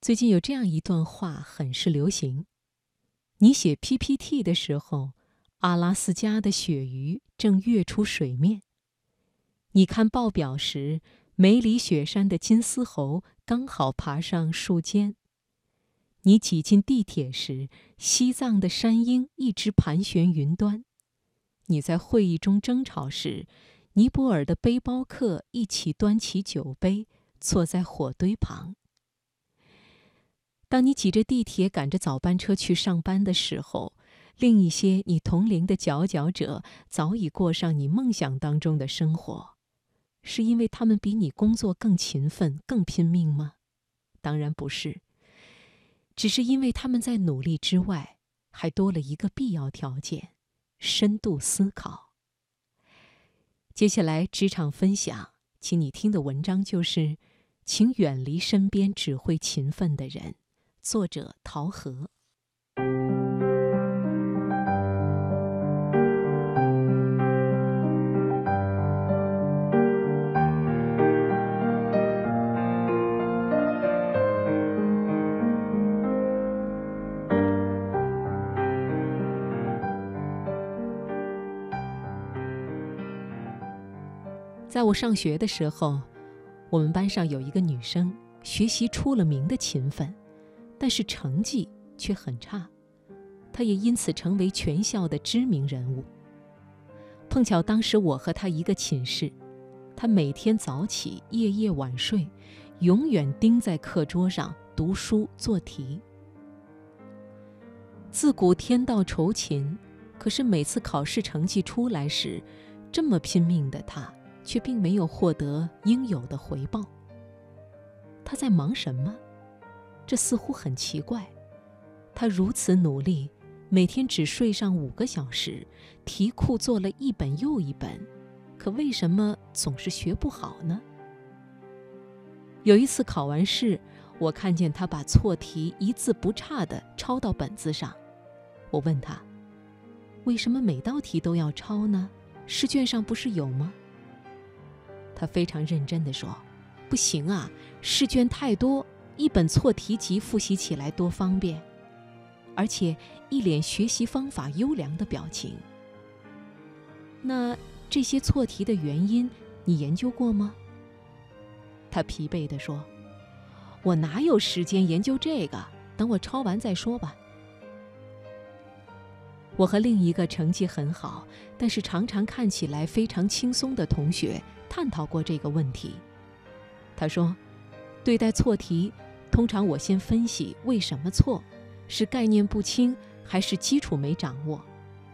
最近有这样一段话很是流行：你写 PPT 的时候，阿拉斯加的鳕鱼正跃出水面；你看报表时，梅里雪山的金丝猴刚好爬上树尖；你挤进地铁时，西藏的山鹰一直盘旋云端；你在会议中争吵时，尼泊尔的背包客一起端起酒杯，坐在火堆旁。当你挤着地铁赶着早班车去上班的时候，另一些你同龄的佼佼者早已过上你梦想当中的生活，是因为他们比你工作更勤奋、更拼命吗？当然不是，只是因为他们在努力之外，还多了一个必要条件：深度思考。接下来职场分享，请你听的文章就是：请远离身边只会勤奋的人。作者陶和。在我上学的时候，我们班上有一个女生，学习出了名的勤奋。但是成绩却很差，他也因此成为全校的知名人物。碰巧当时我和他一个寝室，他每天早起，夜夜晚睡，永远盯在课桌上读书做题。自古天道酬勤，可是每次考试成绩出来时，这么拼命的他，却并没有获得应有的回报。他在忙什么？这似乎很奇怪，他如此努力，每天只睡上五个小时，题库做了一本又一本，可为什么总是学不好呢？有一次考完试，我看见他把错题一字不差地抄到本子上，我问他：“为什么每道题都要抄呢？试卷上不是有吗？”他非常认真地说：“不行啊，试卷太多。”一本错题集复习起来多方便，而且一脸学习方法优良的表情。那这些错题的原因你研究过吗？他疲惫地说：“我哪有时间研究这个？等我抄完再说吧。”我和另一个成绩很好，但是常常看起来非常轻松的同学探讨过这个问题。他说：“对待错题。”通常我先分析为什么错，是概念不清还是基础没掌握，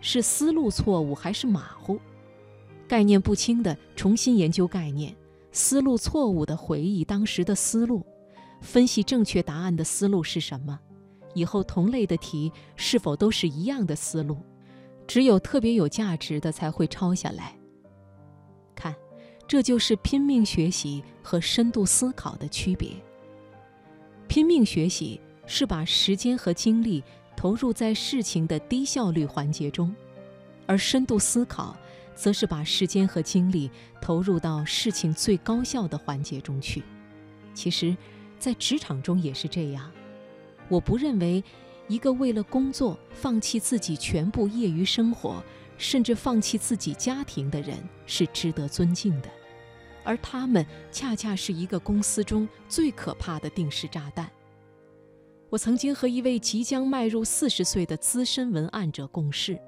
是思路错误还是马虎？概念不清的重新研究概念，思路错误的回忆当时的思路，分析正确答案的思路是什么？以后同类的题是否都是一样的思路？只有特别有价值的才会抄下来。看，这就是拼命学习和深度思考的区别。拼命学习是把时间和精力投入在事情的低效率环节中，而深度思考则是把时间和精力投入到事情最高效的环节中去。其实，在职场中也是这样。我不认为一个为了工作放弃自己全部业余生活，甚至放弃自己家庭的人是值得尊敬的。而他们恰恰是一个公司中最可怕的定时炸弹。我曾经和一位即将迈入四十岁的资深文案者共事，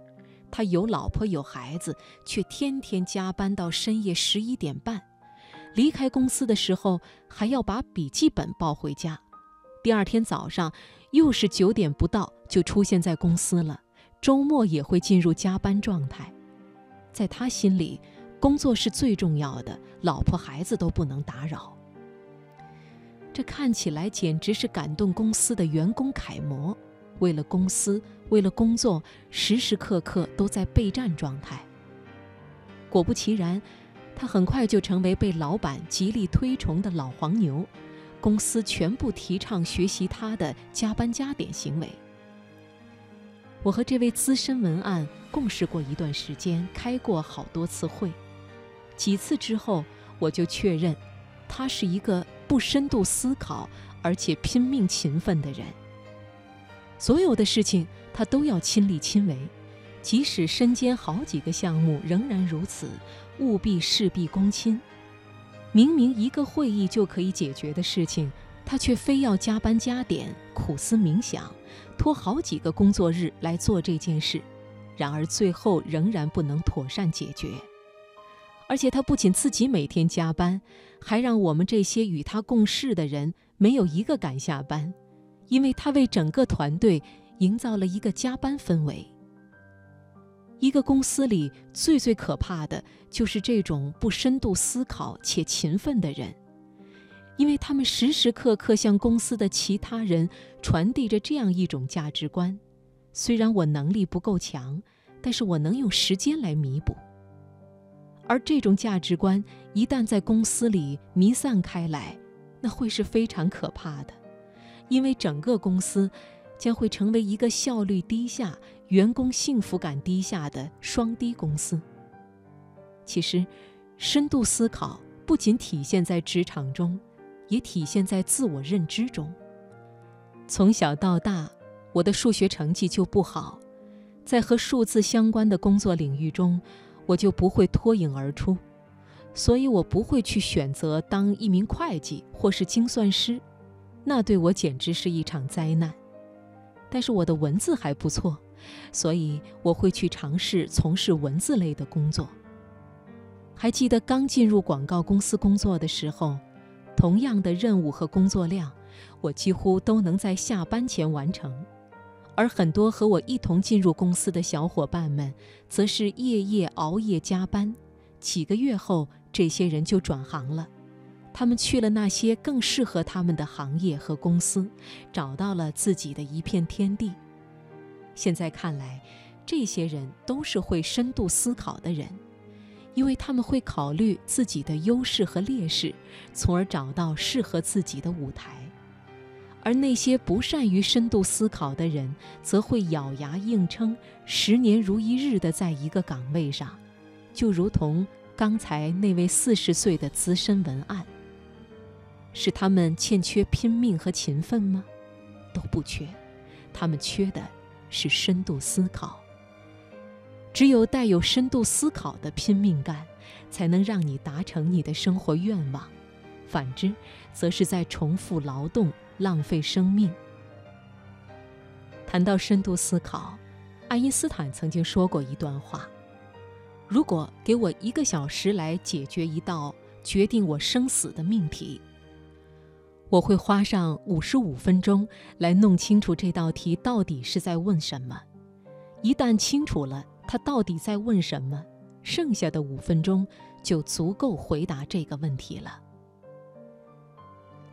他有老婆有孩子，却天天加班到深夜十一点半，离开公司的时候还要把笔记本抱回家，第二天早上又是九点不到就出现在公司了，周末也会进入加班状态，在他心里。工作是最重要的，老婆孩子都不能打扰。这看起来简直是感动公司的员工楷模，为了公司，为了工作，时时刻刻都在备战状态。果不其然，他很快就成为被老板极力推崇的老黄牛，公司全部提倡学习他的加班加点行为。我和这位资深文案共事过一段时间，开过好多次会。几次之后，我就确认，他是一个不深度思考而且拼命勤奋的人。所有的事情他都要亲力亲为，即使身兼好几个项目，仍然如此，务必事必躬亲。明明一个会议就可以解决的事情，他却非要加班加点、苦思冥想，拖好几个工作日来做这件事，然而最后仍然不能妥善解决。而且他不仅自己每天加班，还让我们这些与他共事的人没有一个敢下班，因为他为整个团队营造了一个加班氛围。一个公司里最最可怕的就是这种不深度思考且勤奋的人，因为他们时时刻刻向公司的其他人传递着这样一种价值观：虽然我能力不够强，但是我能用时间来弥补。而这种价值观一旦在公司里弥散开来，那会是非常可怕的，因为整个公司将会成为一个效率低下、员工幸福感低下的双低公司。其实，深度思考不仅体现在职场中，也体现在自我认知中。从小到大，我的数学成绩就不好，在和数字相关的工作领域中。我就不会脱颖而出，所以我不会去选择当一名会计或是精算师，那对我简直是一场灾难。但是我的文字还不错，所以我会去尝试从事文字类的工作。还记得刚进入广告公司工作的时候，同样的任务和工作量，我几乎都能在下班前完成。而很多和我一同进入公司的小伙伴们，则是夜夜熬夜加班。几个月后，这些人就转行了，他们去了那些更适合他们的行业和公司，找到了自己的一片天地。现在看来，这些人都是会深度思考的人，因为他们会考虑自己的优势和劣势，从而找到适合自己的舞台。而那些不善于深度思考的人，则会咬牙硬撑，十年如一日的在一个岗位上，就如同刚才那位四十岁的资深文案。是他们欠缺拼命和勤奋吗？都不缺，他们缺的是深度思考。只有带有深度思考的拼命干，才能让你达成你的生活愿望；反之，则是在重复劳动。浪费生命。谈到深度思考，爱因斯坦曾经说过一段话：“如果给我一个小时来解决一道决定我生死的命题，我会花上五十五分钟来弄清楚这道题到底是在问什么。一旦清楚了他到底在问什么，剩下的五分钟就足够回答这个问题了。”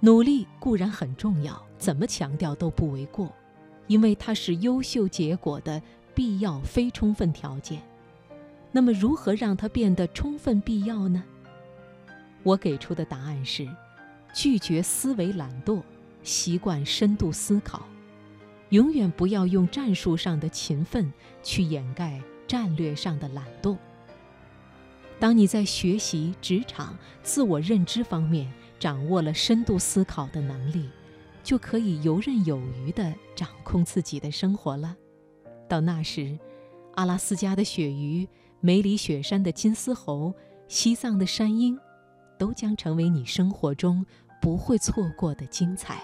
努力固然很重要，怎么强调都不为过，因为它是优秀结果的必要非充分条件。那么，如何让它变得充分必要呢？我给出的答案是：拒绝思维懒惰，习惯深度思考，永远不要用战术上的勤奋去掩盖战略上的懒惰。当你在学习、职场、自我认知方面，掌握了深度思考的能力，就可以游刃有余地掌控自己的生活了。到那时，阿拉斯加的鳕鱼、梅里雪山的金丝猴、西藏的山鹰，都将成为你生活中不会错过的精彩。